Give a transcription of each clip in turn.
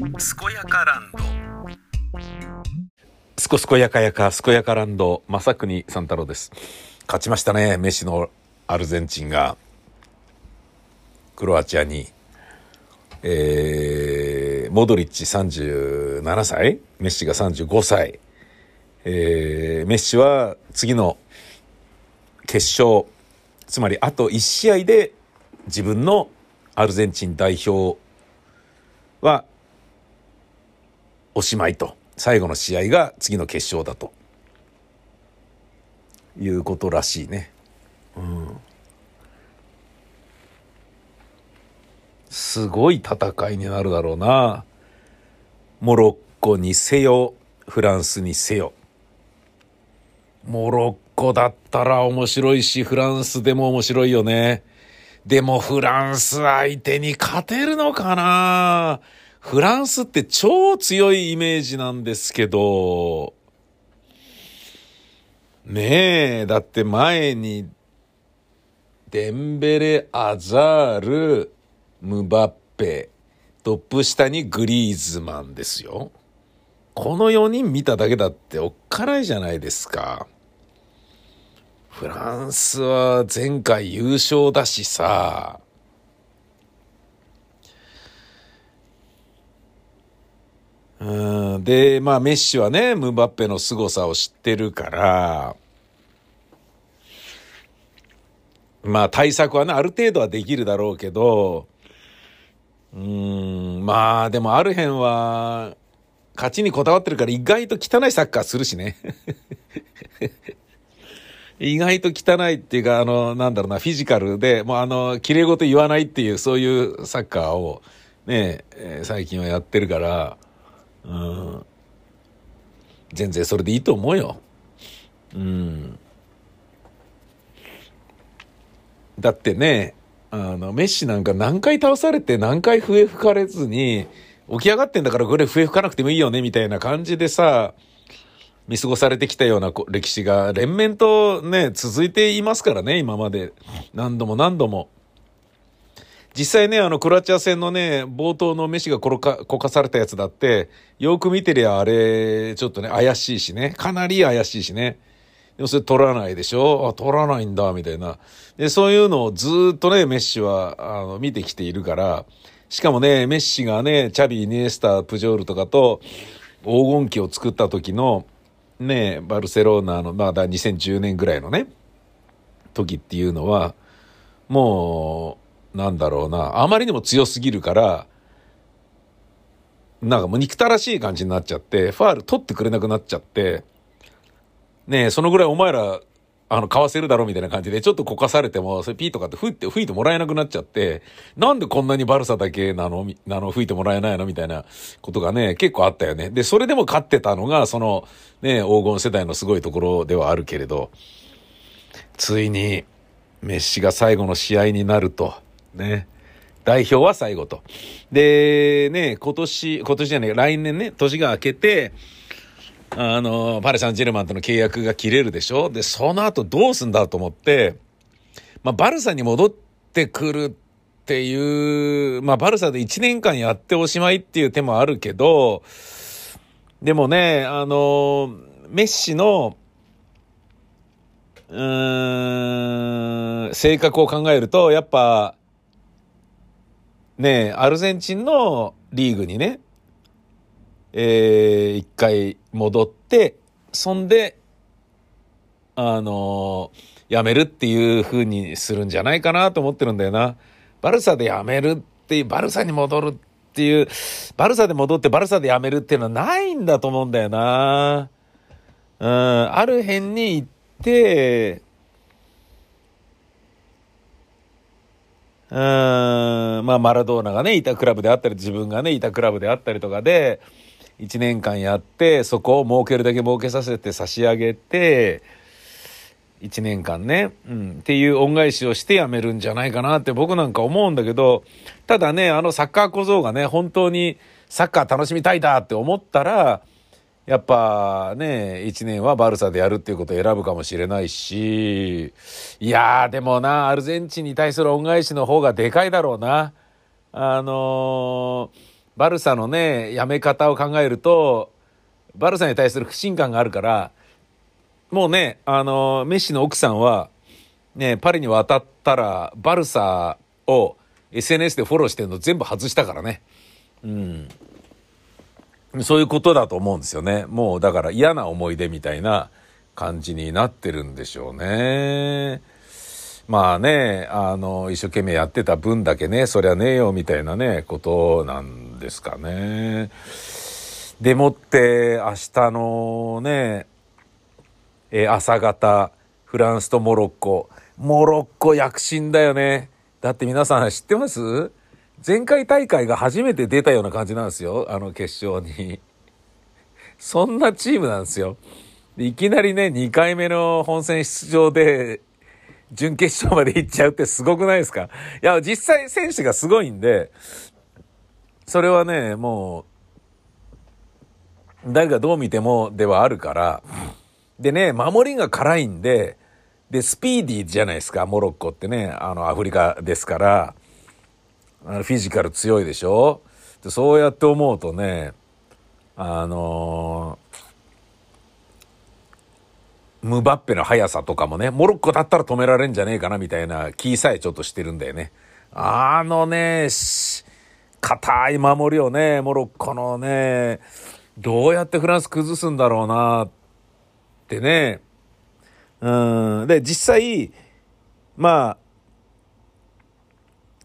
健やかランド。すこすこやかやか健やかランド正国三太郎です。勝ちましたねメッシのアルゼンチンが。クロアチアに。えー、モドリッチ37歳メッシが35歳えー、メッシは次の決勝つまりあと1試合で自分のアルゼンチン代表はおしまいと最後の試合が次の決勝だということらしいね。うん、すごい戦いになるだろうな。モロッコにせよフランスにせよ。モロッコだったら面白いしフランスでも面白いよね。でもフランス相手に勝てるのかな？フランスって超強いイメージなんですけど、ねえ、だって前に、デンベレ、アザール、ムバッペ、トップ下にグリーズマンですよ。この4人見ただけだっておっかないじゃないですか。フランスは前回優勝だしさ、うん、で、まあメッシはね、ムバッペの凄さを知ってるから、まあ対策はね、ある程度はできるだろうけど、うん、まあでもある辺は、勝ちにこだわってるから意外と汚いサッカーするしね。意外と汚いっていうか、あの、なんだろうな、フィジカルで、もうあの、綺麗事言わないっていう、そういうサッカーを、ね、最近はやってるから、全然それでいいと思うよ。うん。だってね、あの、メッシなんか何回倒されて何回笛吹かれずに、起き上がってんだからこれ笛吹かなくてもいいよね、みたいな感じでさ、見過ごされてきたような歴史が連綿とね、続いていますからね、今まで。何度も何度も。実際ね、あの、クロアチア戦のね、冒頭のメシがこか、こかされたやつだって、よく見てりゃあれ、ちょっとね、怪しいしね。かなり怪しいしね。でもそれ取らないでしょ？あ、取らないんだ、みたいな。で、そういうのをずっとね、メッシは、あの、見てきているから、しかもね、メッシがね、チャビ、イニエスタ、プジョールとかと、黄金期を作った時の、ね、バルセロナの、ま、だ2010年ぐらいのね、時っていうのは、もう、なんだろうな、あまりにも強すぎるから、なんかもう憎たらしい感じになっちゃって、ファール取ってくれなくなっちゃって、ねえ、そのぐらいお前らあの、買わせるだろみたいな感じで、ちょっとこかされても、それピーとかって吹いて、吹いてもらえなくなっちゃって、なんでこんなにバルサだけなの、なの、吹いてもらえないの？みたいなことがね、結構あったよね。で、それでも勝ってたのが、その、ね、黄金世代のすごいところではあるけれど、ついに、メッシが最後の試合になると、ね。代表は最後と。で、ね、今年、今年じゃない、来年ね、年が明けて、あの、パレ・サンジェルマンとの契約が切れるでしょ？で、その後どうすんだと思って、まあ、バルサに戻ってくるっていう、まあ、バルサで1年間やっておしまいっていう手もあるけど、でもね、あの、メッシの、うーん、性格を考えると、やっぱ、ねアルゼンチンのリーグにね、えー、一回戻って、そんで、あのー、辞めるっていう風にするんじゃないかなと思ってるんだよな。バルサで辞めるっていう、バルサに戻るっていう、バルサで戻ってバルサで辞めるっていうのはないんだと思うんだよな。うん、ある辺に行って、うん、まあ、マラドーナがね、いたクラブであったり、自分がね、いたクラブであったりとかで、1年間やってそこを儲けるだけ儲けさせて差し上げて1年間ね、うん、っていう恩返しをして辞めるんじゃないかなって僕なんか思うんだけどただねあのサッカー小僧がね本当にサッカー楽しみたいだって思ったらやっぱね、1年はバルサでやるっていうことを選ぶかもしれないし、いやーでもな、アルゼンチンに対する恩返しの方がでかいだろうな。あのーバルサのね、やめ方を考えると、バルサに対する不信感があるから、もうね、あの、メッシの奥さんは、ね、パリに渡ったら、バルサを SNS でフォローしてるの全部外したからね。うん。そういうことだと思うんですよね。もうだから嫌な思い出みたいな感じになってるんでしょうね。まあね、あの、一生懸命やってた分だけね、そりゃねえよみたいなね、ことなんですかね。でもって、明日のね、え朝方、フランスとモロッコ。モロッコ躍進だよね。だって皆さん知ってます？前回大会が初めて出たような感じなんですよ。あの決勝に。そんなチームなんですよ。いきなりね、2回目の本戦出場で、準決勝まで行っちゃうってすごくないですか？いや、実際選手がすごいんで、それはね、もう、誰がどう見てもではあるから、でね、守りが辛いんで、で、スピーディーじゃないですか、モロッコってね、あの、アフリカですから、あのフィジカル強いでしょ？でそうやって思うとね、あのー、ムバッペの速さとかもね、モロッコだったら止められんじゃねえかなみたいな気さえちょっとしてるんだよね。あのね、硬い守りをね、モロッコのね、どうやってフランス崩すんだろうなってね。うん。で、実際、まあ、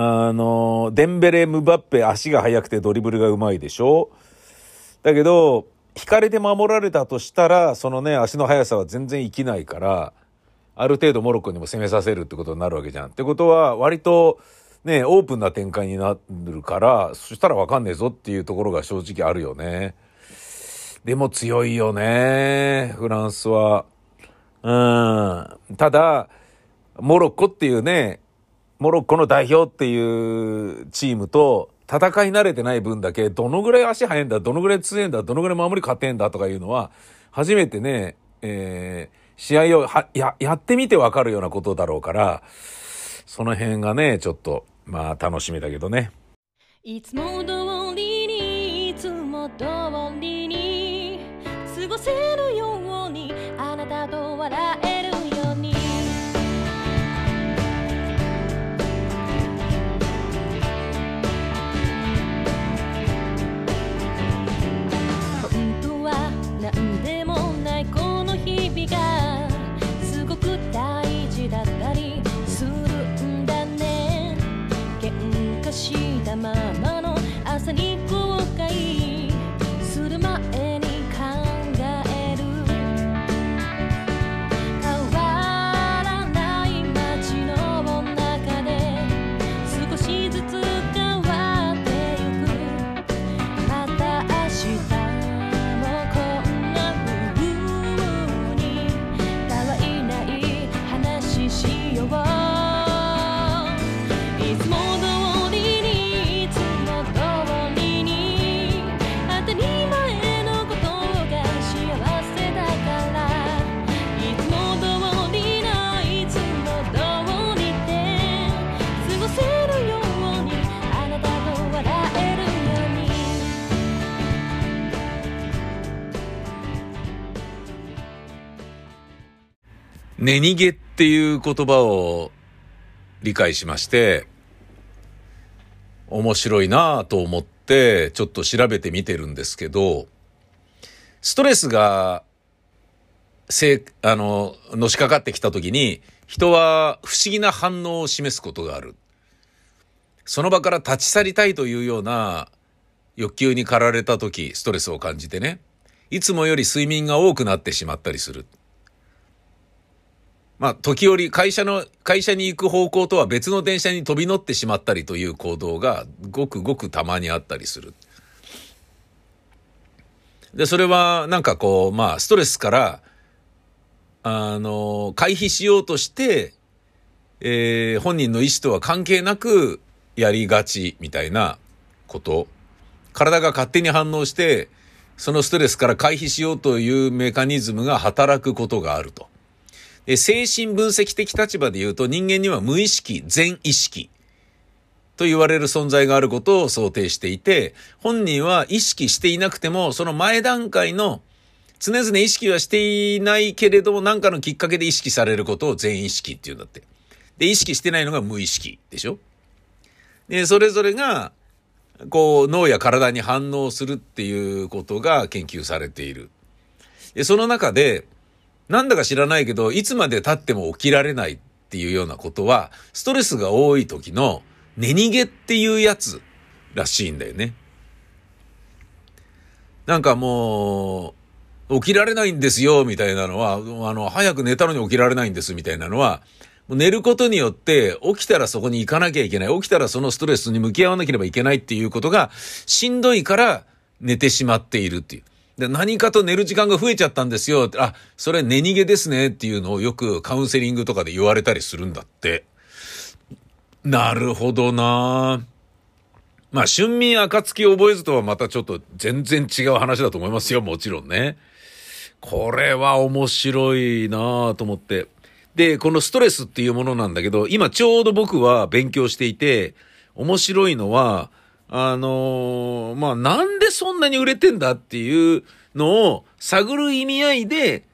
あの、デンベレ、ムバッペ、足が速くてドリブルがうまいでしょ？だけど、引かれて守られたとしたら、そのね、足の速さは全然生きないから、ある程度モロッコにも攻めさせるってことになるわけじゃん。ってことは、割と、ね、オープンな展開になるから、そしたらわかんねえぞっていうところが正直あるよね。でも強いよね、フランスは。うん。ただ、モロッコっていうね、モロッコの代表っていうチームと戦い慣れてない分だけ、どのぐらい足速いんだ、どのぐらい強いんだ、どのぐらい守り勝てんだとかいうのは、初めてね、えー、試合を、や、やってみてわかるようなことだろうから、その辺がね、ちょっと、まあ楽しみだけどね。いつも通寝逃げっていう言葉を理解しまして、面白いなぁと思って、ちょっと調べてみてるんですけど、ストレスが、せ、あの、のしかかってきた時に、人は不思議な反応を示すことがある。その場から立ち去りたいというような欲求に駆られた時、ストレスを感じてね、いつもより睡眠が多くなってしまったりする。まあ、時折、会社の、会社に行く方向とは別の電車に飛び乗ってしまったりという行動が、ごくごくたまにあったりする。で、それは、なんかこう、まあ、ストレスから、あの、回避しようとして、えー、本人の意思とは関係なくやりがちみたいなこと。体が勝手に反応して、そのストレスから回避しようというメカニズムが働くことがあると。え精神分析的立場で言うと人間には無意識、全意識と言われる存在があることを想定していて、本人は意識していなくても、その前段階の常々意識はしていないけれども、何かのきっかけで意識されることを全意識って言うんだって。で、意識してないのが無意識でしょで、それぞれが、こう、脳や体に反応するっていうことが研究されている。で、その中で、なんだか知らないけど、いつまで経っても起きられないっていうようなことは、ストレスが多い時の寝逃げっていうやつらしいんだよね。なんかもう、起きられないんですよ、みたいなのは、あの、早く寝たのに起きられないんです、みたいなのは、寝ることによって、起きたらそこに行かなきゃいけない。起きたらそのストレスに向き合わなければいけないっていうことが、しんどいから寝てしまっているっていう。で、何かと寝る時間が増えちゃったんですよ。あ、それ寝逃げですねっていうのをよくカウンセリングとかで言われたりするんだって。なるほどなまあ、春眠暁を覚えずとはまたちょっと全然違う話だと思いますよ、もちろんね。これは面白いなと思って。で、このストレスっていうものなんだけど、今ちょうど僕は勉強していて、面白いのは、あのー、まあ、なんでそんなに売れてんだっていうのを探る意味合いで、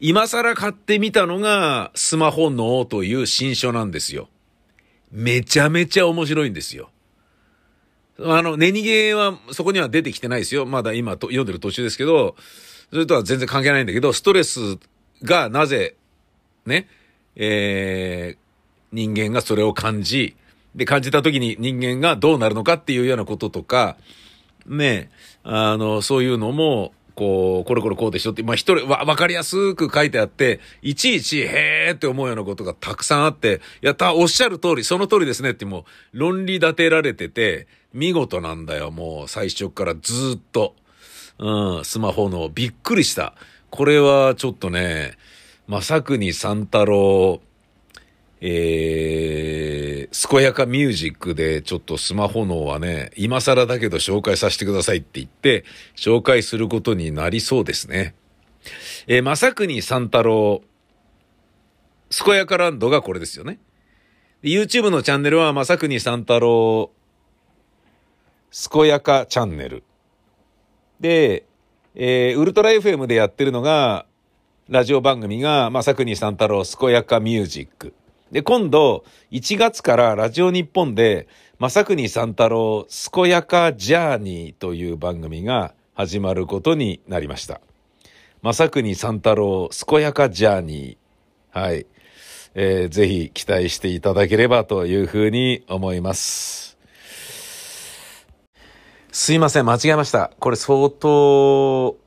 今更買ってみたのがスマホ脳という新書なんですよ。めちゃめちゃ面白いんですよ。あの、寝逃げはそこには出てきてないですよ。まだ今と読んでる途中ですけど、それとは全然関係ないんだけど、ストレスがなぜ、ね、えー、人間がそれを感じ、で、感じた時に人間がどうなるのかっていうようなこととか、ね、あの、そういうのも、こう、これこれこうでしょって、まあ、一人、わ、わかりやすく書いてあって、いちいち、へーって思うようなことがたくさんあって、やった、おっしゃる通り、その通りですねってもう、論理立てられてて、見事なんだよ、もう、最初からずっと。うん、スマホの、びっくりした。これは、ちょっとね、まさくに三太郎、えー、健やかミュージックでちょっとスマホ脳はね、今更だけど紹介させてくださいって言って、紹介することになりそうですね。えー、まさくに三太郎、健やかランドがこれですよね。YouTube のチャンネルはまさくに三太郎、健やかチャンネル。で、えー、ウルトラ FM でやってるのが、ラジオ番組が、まさくに三太郎、健やかミュージック。で、今度、1月からラジオ日本で、正国三太郎、健やかジャーニーという番組が始まることになりました。正国三太郎、健やかジャーニー。はい。えー、ぜひ期待していただければというふうに思います。すいません、間違えました。これ相当、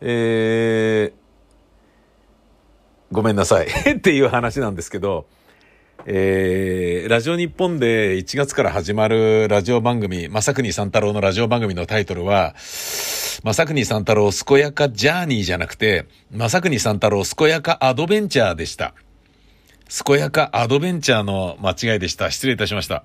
えー、ごめんなさい っていう話なんですけど、えー、ラジオ日本で1月から始まるラジオ番組、まさくに三太郎のラジオ番組のタイトルは、まさくに三太郎健やかジャーニーじゃなくて、まさくに三太郎健やかアドベンチャーでした。健やかアドベンチャーの間違いでした。失礼いたしました。